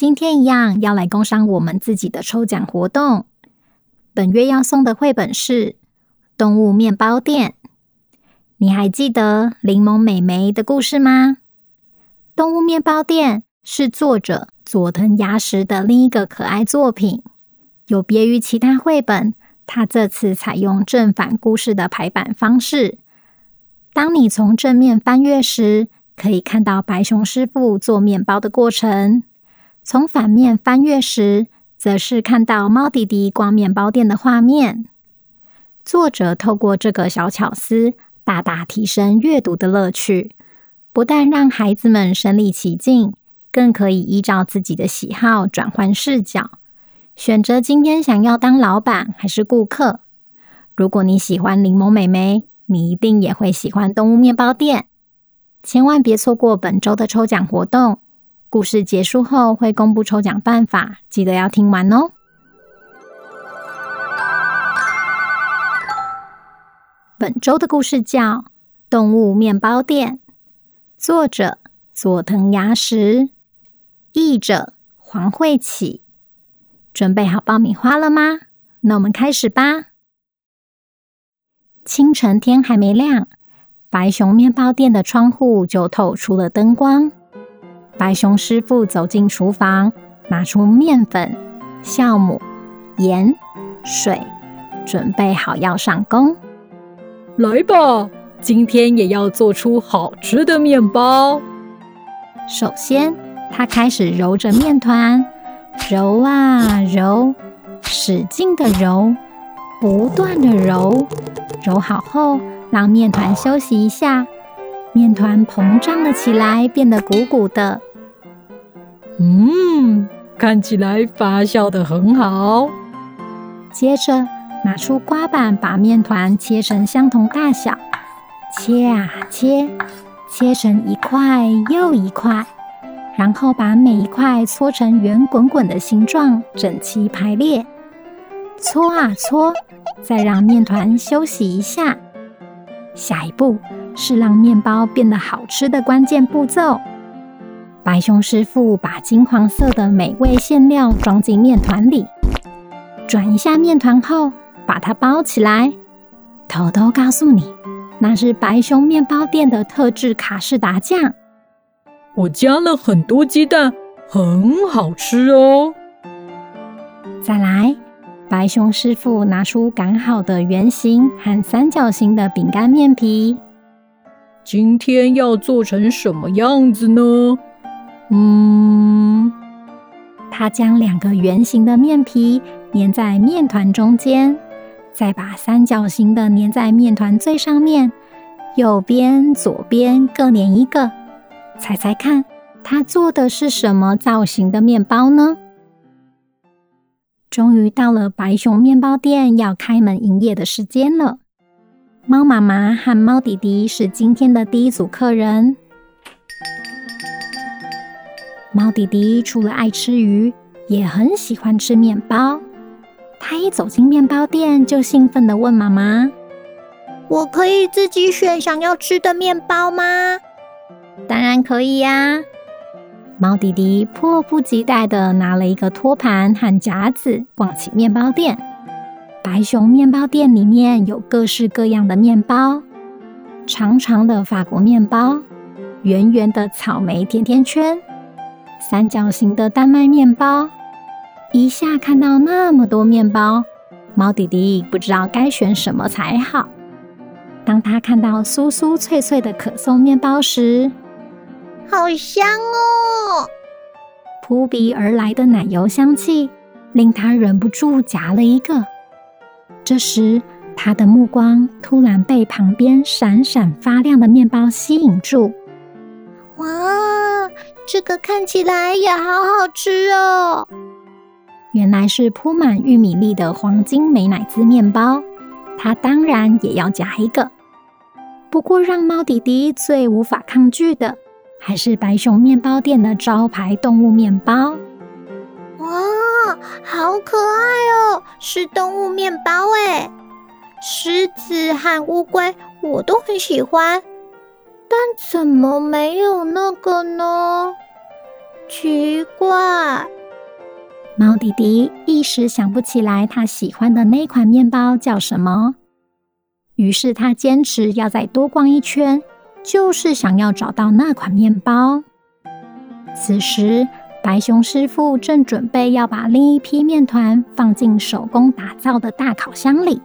今天一样要来工商我们自己的抽奖活动。本月要送的绘本是《动物面包店》。你还记得柠檬美眉的故事吗？《动物面包店》是作者佐藤芽实的另一个可爱作品。有别于其他绘本，它这次采用正反故事的排版方式。当你从正面翻阅时，可以看到白熊师傅做面包的过程。从反面翻阅时，则是看到猫弟弟逛面包店的画面。作者透过这个小巧思，大大提升阅读的乐趣，不但让孩子们身临其境，更可以依照自己的喜好转换视角，选择今天想要当老板还是顾客。如果你喜欢柠檬美眉，你一定也会喜欢动物面包店。千万别错过本周的抽奖活动。故事结束后会公布抽奖办法，记得要听完哦。本周的故事叫《动物面包店》，作者佐藤芽实，译者黄慧綺。准备好爆米花了吗？那我们开始吧。清晨天还没亮，白熊面包店的窗户就透出了灯光。白熊师傅走进厨房，拿出面粉、酵母、盐、水，准备好要上工。来吧，今天也要做出好吃的面包。首先，他开始揉着面团，揉啊揉，使劲的揉，不断的揉。揉好后，让面团休息一下。面团膨胀了起来，变得鼓鼓的。嗯，看起来发酵的很好。接着拿出刮板，把面团切成相同大小，切啊切，切成一块又一块，然后把每一块搓成圆滚滚的形状，整齐排列。搓啊搓，再让面团休息一下。下一步是让面包变得好吃的关键步骤。白熊师傅把金黄色的美味馅料装进面团里，转一下面团后，把它包起来。偷偷告诉你，那是白熊面包店的特制卡士达酱。我加了很多鸡蛋，很好吃哦。再来，白熊师傅拿出擀好的圆形和三角形的饼干面皮。今天要做成什么样子呢？嗯，他将两个圆形的面皮粘在面团中间，再把三角形的粘在面团最上面，右边、左边各粘一个。猜猜看，他做的是什么造型的面包呢？终于到了白熊面包店要开门营业的时间了。猫妈妈和猫弟弟是今天的第一组客人。猫弟弟除了爱吃鱼，也很喜欢吃面包。他一走进面包店，就兴奋地问妈妈：“我可以自己选想要吃的面包吗？”“当然可以呀！”猫弟弟迫不及待地拿了一个托盘和夹子，逛起面包店。白熊面包店里面有各式各样的面包：长长的法国面包，圆圆的草莓甜甜圈。三角形的丹麦面包。一下看到那么多面包，猫弟弟不知道该选什么才好。当他看到酥酥脆脆的可颂面包时，好香哦！扑鼻而来的奶油香气令他忍不住夹了一个。这时，他的目光突然被旁边闪闪发亮的面包吸引住。哇，这个看起来也好好吃哦！原来是铺满玉米粒的黄金美乃滋面包，他当然也要夹一个。不过，让猫弟弟最无法抗拒的，还是白熊面包店的招牌动物面包。好可爱哦！是动物面包诶，狮子和乌龟我都很喜欢，但怎么没有那个呢？奇怪。猫弟弟一时想不起来他喜欢的那款面包叫什么。于是他坚持要再多逛一圈，就是想要找到那款面包。此时，白熊师傅正准备要把另一批面团放进手工打造的大烤箱里，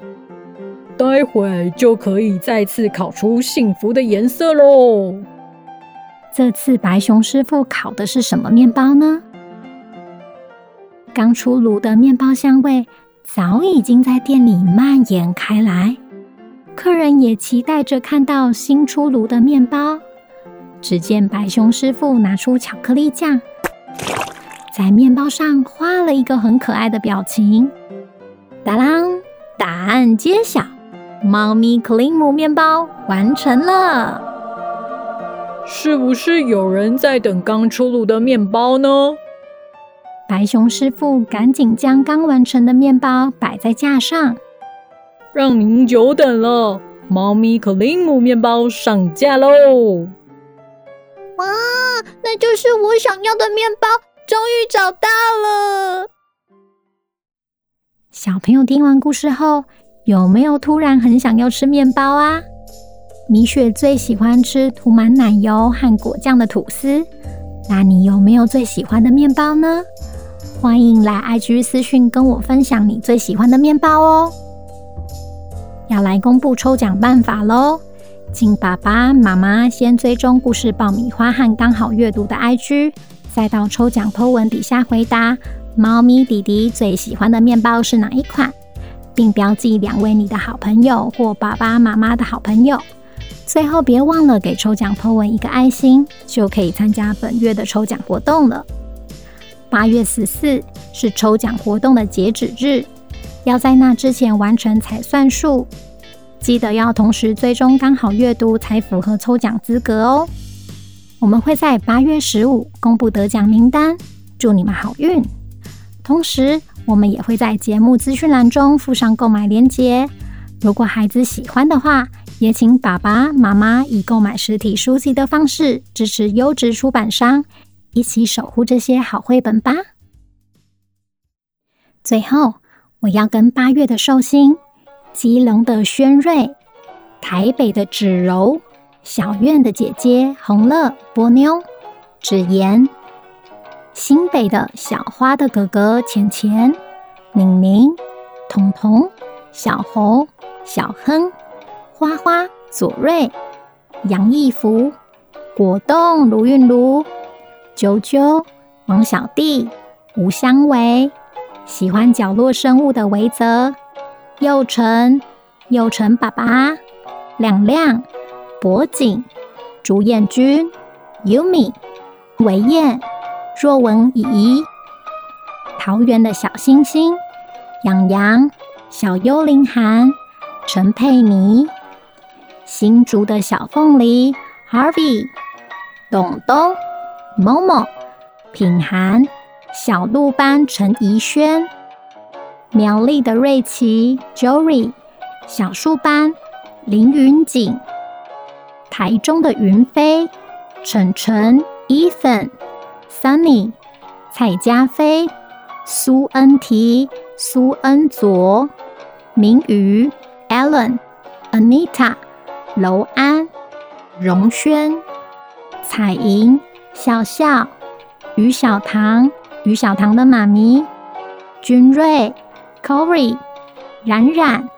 待会就可以再次烤出幸福的颜色喽。这次白熊师傅烤的是什么面包呢？刚出炉的面包香味早已经在店里蔓延开来。客人也期待着看到新出炉的面包。只见白熊师傅拿出巧克力酱，在面包上画了一个很可爱的表情。当当，答案揭晓，猫咪克林姆面包完成了。是不是有人在等刚出炉的面包呢？白熊师傅赶紧将刚完成的面包摆在架上。让您久等了，猫咪克林姆面包上架喽！哇，那就是我想要的面包，终于找到了！小朋友听完故事后，有没有突然很想要吃面包啊？米雪最喜欢吃涂满奶油和果酱的吐司，那你有没有最喜欢的面包呢？欢迎来 IG 私讯跟我分享你最喜欢的面包哦！要来公布抽奖办法喽！请爸爸妈妈先追踪故事爆米花和刚好阅读的 IG，再到抽奖 po 文底下回答猫咪弟弟最喜欢的面包是哪一款，并标记两位你的好朋友或爸爸妈妈的好朋友。最后别忘了给抽奖 po 文一个爱心，就可以参加本月的抽奖活动了。八月十四是抽奖活动的截止日。要在那之前完成才算数，记得要同时追踪刚好阅读才符合抽奖资格哦。我们会在八月十五公布得奖名单，祝你们好运。同时，我们也会在节目资讯栏中附上购买链接。如果孩子喜欢的话，也请爸爸妈妈以购买实体书籍的方式支持优质出版商，一起守护这些好绘本吧。最后。我要跟八月的寿星、吉隆的轩瑞、台北的芷柔、小苑的姐姐红乐、波妞、芷妍、新北的小花的哥哥钱钱、宁宁、彤彤、小猴、小亨、花花、左瑞、杨义福、果冻卢韵如、啾啾、王小弟、吴香维。喜欢角落生物的维泽、佑辰、佑辰爸爸、亮亮、博景、朱彦君、Yumi、维燕、若文怡、桃园的小星星、洋洋、小幽灵涵、陈佩妮、新竹的小凤梨、Harvey、董东、Momo、品涵。小鹿班陈怡轩，苗栗的瑞奇 Jory，小树班林云锦，台中的云飞晨晨 Ethan Sunny 蔡家飞苏恩提苏恩卓明宇 Alan Anita 楼安荣轩彩莹笑笑。于小棠、于小棠的妈咪，君瑞、Corey、冉冉、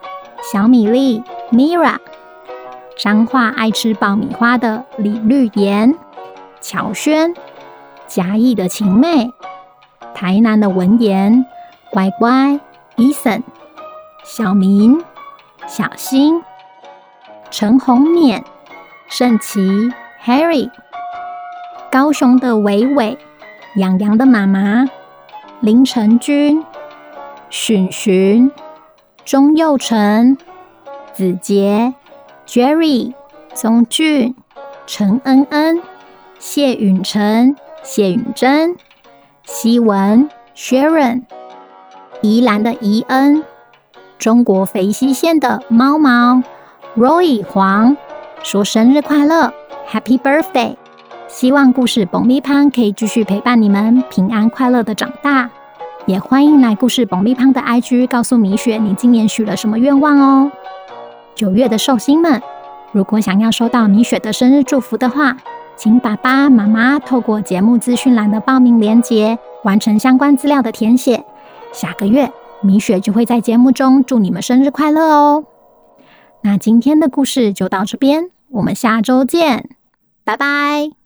小米粒、Mira，彰化爱吃爆米花的李绿妍、乔轩，嘉义的晴妹，台南的文言、乖乖、Eason、小明、小新、陈红勉、盛琪、Harry，高雄的伟伟。洋洋的妈妈林成君、寻寻、钟佑成、子杰、Jerry、宗俊、陈恩恩、谢允成、谢允珍、希文、Sharon、宜兰的宜恩、中国肥西县的猫猫、Roy 黄说生日快乐，Happy Birthday！希望故事爆米花可以继续陪伴你们平安快乐的长大，也欢迎来故事爆米花的 IG 告诉米雪你今年许了什么愿望哦。九月的寿星们，如果想要收到米雪的生日祝福的话，请爸爸妈妈透过节目资讯栏的报名链接完成相关资料的填写。下个月米雪就会在节目中祝你们生日快乐哦。那今天的故事就到这边，我们下周见，拜拜。